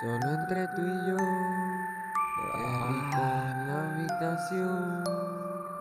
Solo entre tú y yo, en la habitación,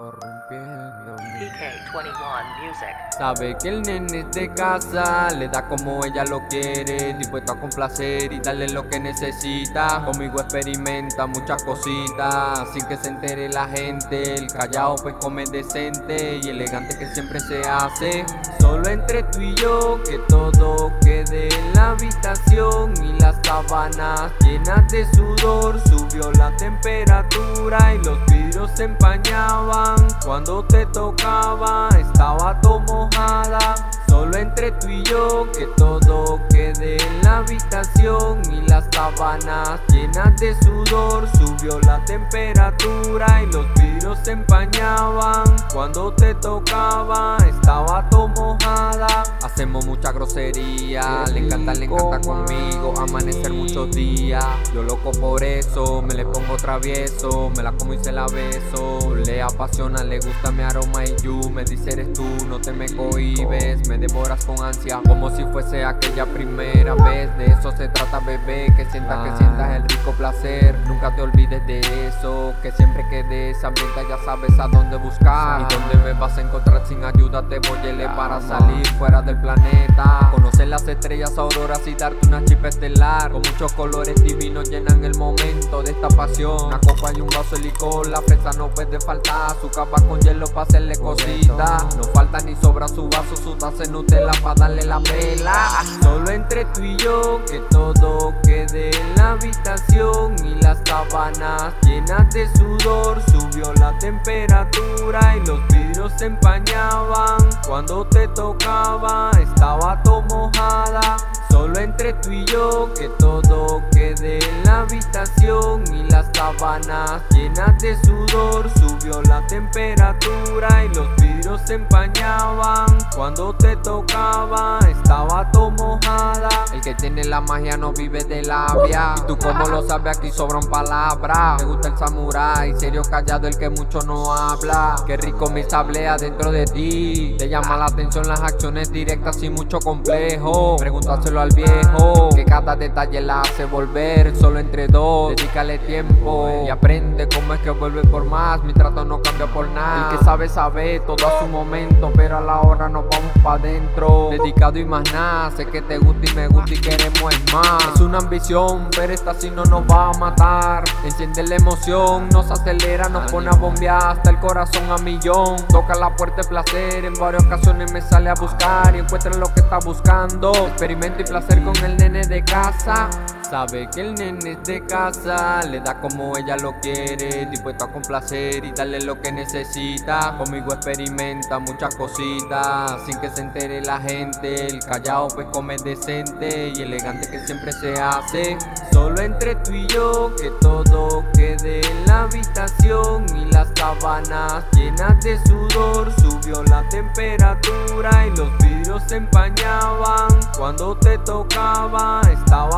corrompiendo mi PK21 Music. Sabe que el nene es de casa, le da como ella lo quiere, dispuesto a complacer y darle lo que necesita. Conmigo experimenta muchas cositas, sin que se entere la gente. El callao pues come decente y elegante que siempre se hace. Solo entre tú y yo, que todo quede en la habitación y las sábanas llenas de sudor. Subió la temperatura y los vidrios se empañaban. Cuando te tocaba, estaba todo mojada. Solo entre tú y yo, que todo quede en la habitación y las sábanas llenas de sudor. Subió la temperatura y los vidrios se empañaban. Cuando te tocaba, estaba todo mojada. Hacemos mucha grosería, le encanta, le encanta conmigo. Amanecer muchos días, yo loco por eso. Me le pongo travieso, me la como y se la beso. Le apasiona, le gusta mi aroma y you. Me dice eres tú, no te me cohibes. Me devoras con ansia, como si fuese aquella primera vez. De eso se trata, bebé. Que sientas, que sientas el rico placer. Nunca te olvides de eso. Que siempre que des hambrienta ya sabes a dónde buscar. Y dónde me vas a encontrar sin ayuda. Te voy a elevar para salir fuera del planeta. Conocer las estrellas auroras y darte una chip estelar. Con muchos colores divinos llenan el momento de esta pasión. Una copa y un vaso de licor. La fresa no puede faltar. Su capa con hielo para hacerle cositas. No falta ni sobra su vaso, su taza de Nutella para darle la vela. Solo entre tú y yo, que todo quede en la habitación y las sábanas llenas de sudor. Subió la temperatura y los vidrios se empañaban. Cuando te tocaba, estaba todo mojada. Solo entre tú y yo, que todo quede en la habitación y las sábanas llenas de sudor. Subió la temperatura y los vidrios se empañaban. Cuando te tocaba, estaba todo mojada. El que tiene la magia no vive de labia. Y tú como lo sabes, aquí sobran palabras. Me gusta el samurái, serio callado, el que mucho no habla. Qué rico mi sable adentro de ti. Te llama la atención las acciones directas sin mucho complejo. Pregúntaselo al viejo, que cada detalle la hace volver solo entre dos. Dedícale tiempo y aprende cómo es que vuelve por más. Mi trato no cambia por nada. El que sabe, sabe todo a su momento, pero a la hora nos vamos pa' adentro. Dedicado y más nada, sé que te gusta y me gusta y queremos es más. Es una ambición, pero esta si no nos va a matar. Enciende la emoción, nos acelera, nos pone a bombear hasta el corazón a millón. Toca la puerta de placer, en varias ocasiones me sale a buscar y encuentra lo que está buscando. Experimento y placer con el nene de casa. Sabe que el nene es de casa, le da como ella lo quiere, dispuesto a complacer y darle lo que necesita. Conmigo experimenta muchas cositas, sin que se entere la gente. El callao pues come decente y elegante que siempre se hace. Solo entre tú y yo, que todo quede en la habitación y las sábanas llenas de sudor. Subió la temperatura y los vidrios se empañaban. Cuando te tocaba, estaba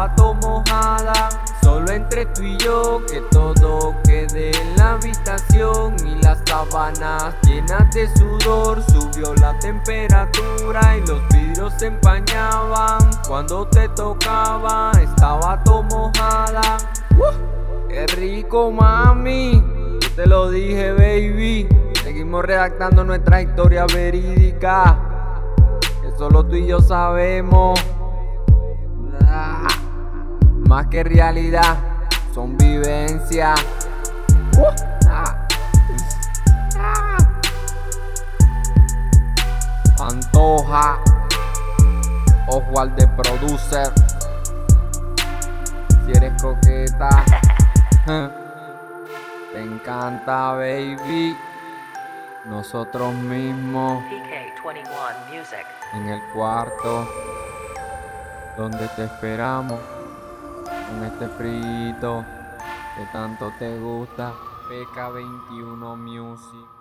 entre tú y yo, que todo quede en la habitación y las sábanas llenas de sudor. Subió la temperatura y los vidrios se empañaban. Cuando te tocaba, estaba todo mojada. ¡Uh! ¡Qué rico, mami! Yo te lo dije, baby. Seguimos redactando nuestra historia verídica. Que solo tú y yo sabemos. Ah, Más que realidad, son vivencias. Uh, ah, ah. Pantoja, ojo al de producer. Si eres coqueta, te encanta, baby. Nosotros mismos PK21 Music. en el cuarto donde te esperamos con este frito que tanto te gusta. PK21 Music.